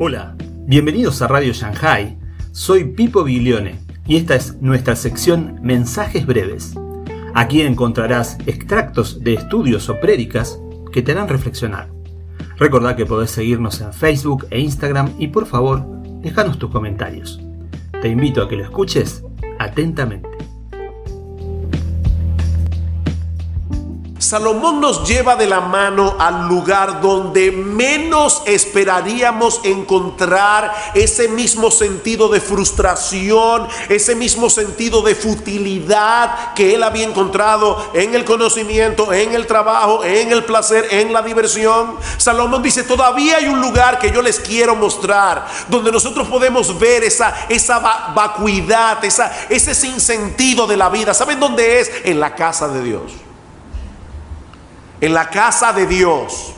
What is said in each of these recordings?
Hola, bienvenidos a Radio Shanghai. Soy Pipo Biglione y esta es nuestra sección Mensajes Breves. Aquí encontrarás extractos de estudios o prédicas que te harán reflexionar. Recordá que podés seguirnos en Facebook e Instagram y por favor, déjanos tus comentarios. Te invito a que lo escuches atentamente. Salomón nos lleva de la mano al lugar donde menos esperaríamos encontrar ese mismo sentido de frustración, ese mismo sentido de futilidad que él había encontrado en el conocimiento, en el trabajo, en el placer, en la diversión. Salomón dice, todavía hay un lugar que yo les quiero mostrar, donde nosotros podemos ver esa, esa vacuidad, esa, ese sinsentido de la vida. ¿Saben dónde es? En la casa de Dios en la casa de Dios.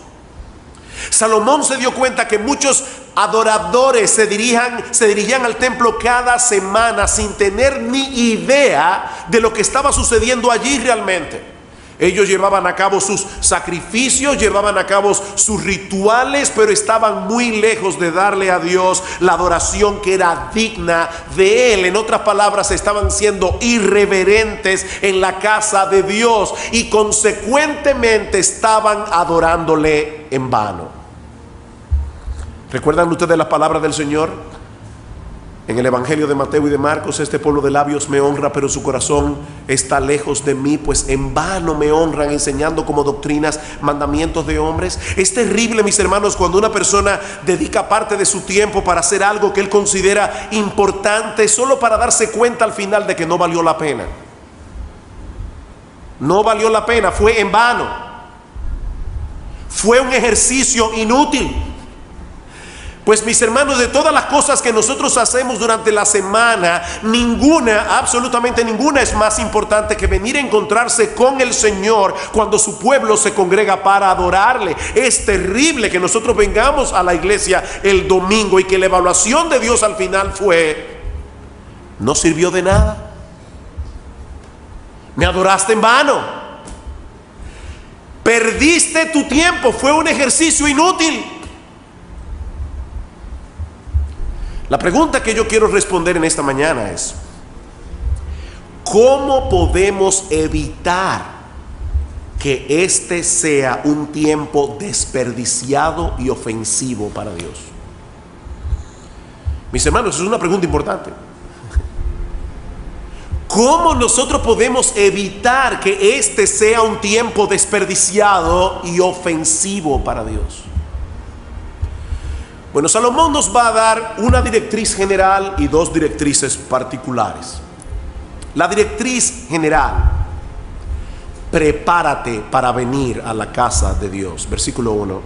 Salomón se dio cuenta que muchos adoradores se dirijan, se dirigían al templo cada semana sin tener ni idea de lo que estaba sucediendo allí realmente. Ellos llevaban a cabo sus sacrificios, llevaban a cabo sus rituales, pero estaban muy lejos de darle a Dios la adoración que era digna de Él. En otras palabras, estaban siendo irreverentes en la casa de Dios y consecuentemente estaban adorándole en vano. ¿Recuerdan ustedes las palabras del Señor? En el Evangelio de Mateo y de Marcos, este pueblo de labios me honra, pero su corazón está lejos de mí, pues en vano me honran enseñando como doctrinas mandamientos de hombres. Es terrible, mis hermanos, cuando una persona dedica parte de su tiempo para hacer algo que él considera importante, solo para darse cuenta al final de que no valió la pena. No valió la pena, fue en vano. Fue un ejercicio inútil. Pues mis hermanos, de todas las cosas que nosotros hacemos durante la semana, ninguna, absolutamente ninguna es más importante que venir a encontrarse con el Señor cuando su pueblo se congrega para adorarle. Es terrible que nosotros vengamos a la iglesia el domingo y que la evaluación de Dios al final fue, no sirvió de nada. Me adoraste en vano. Perdiste tu tiempo, fue un ejercicio inútil. La pregunta que yo quiero responder en esta mañana es, ¿cómo podemos evitar que este sea un tiempo desperdiciado y ofensivo para Dios? Mis hermanos, es una pregunta importante. ¿Cómo nosotros podemos evitar que este sea un tiempo desperdiciado y ofensivo para Dios? Bueno, Salomón nos va a dar una directriz general y dos directrices particulares. La directriz general, prepárate para venir a la casa de Dios. Versículo 1.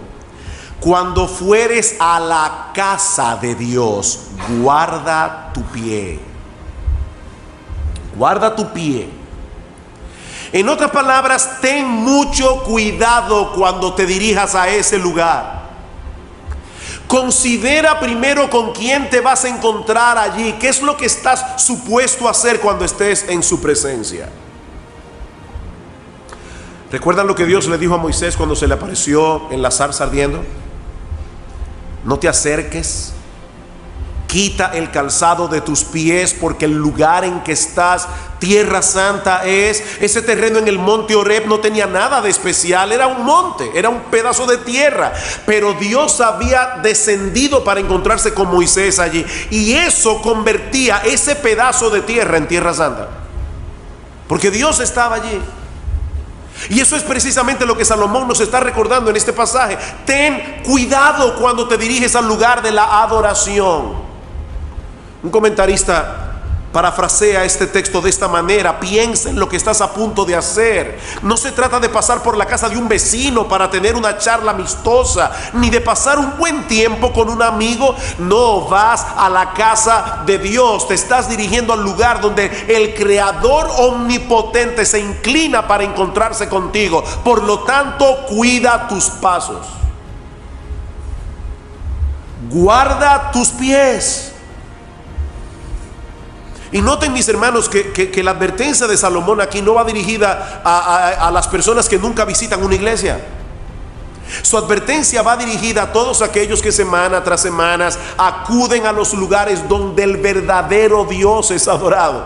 Cuando fueres a la casa de Dios, guarda tu pie. Guarda tu pie. En otras palabras, ten mucho cuidado cuando te dirijas a ese lugar. Considera primero con quién te vas a encontrar allí, qué es lo que estás supuesto a hacer cuando estés en su presencia. ¿Recuerdan lo que Dios le dijo a Moisés cuando se le apareció en la zarza ardiendo? No te acerques Quita el calzado de tus pies porque el lugar en que estás, tierra santa es. Ese terreno en el monte Oreb no tenía nada de especial, era un monte, era un pedazo de tierra. Pero Dios había descendido para encontrarse con Moisés allí. Y eso convertía ese pedazo de tierra en tierra santa. Porque Dios estaba allí. Y eso es precisamente lo que Salomón nos está recordando en este pasaje. Ten cuidado cuando te diriges al lugar de la adoración. Un comentarista parafrasea este texto de esta manera, piensa en lo que estás a punto de hacer. No se trata de pasar por la casa de un vecino para tener una charla amistosa, ni de pasar un buen tiempo con un amigo. No, vas a la casa de Dios, te estás dirigiendo al lugar donde el Creador omnipotente se inclina para encontrarse contigo. Por lo tanto, cuida tus pasos. Guarda tus pies. Y noten mis hermanos que, la advertencia de Salomón aquí no va dirigida a, las personas que nunca visitan una iglesia. Su advertencia va dirigida a todos aquellos que semana tras semana acuden a los lugares donde el verdadero Dios es adorado.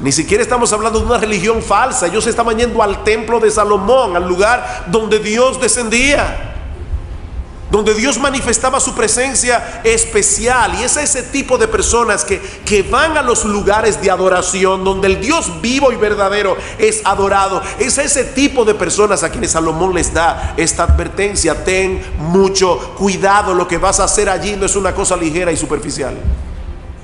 Ni siquiera estamos hablando de una religión falsa. Ellos estaban yendo al templo de Salomón, al lugar donde Dios descendía donde Dios manifestaba su presencia especial. Y es ese tipo de personas que, que, van a los lugares de adoración, donde el Dios vivo y verdadero es adorado. Es ese tipo de personas a quienes Salomón les da esta advertencia. Ten mucho cuidado, lo que vas a hacer allí no es una cosa ligera y superficial.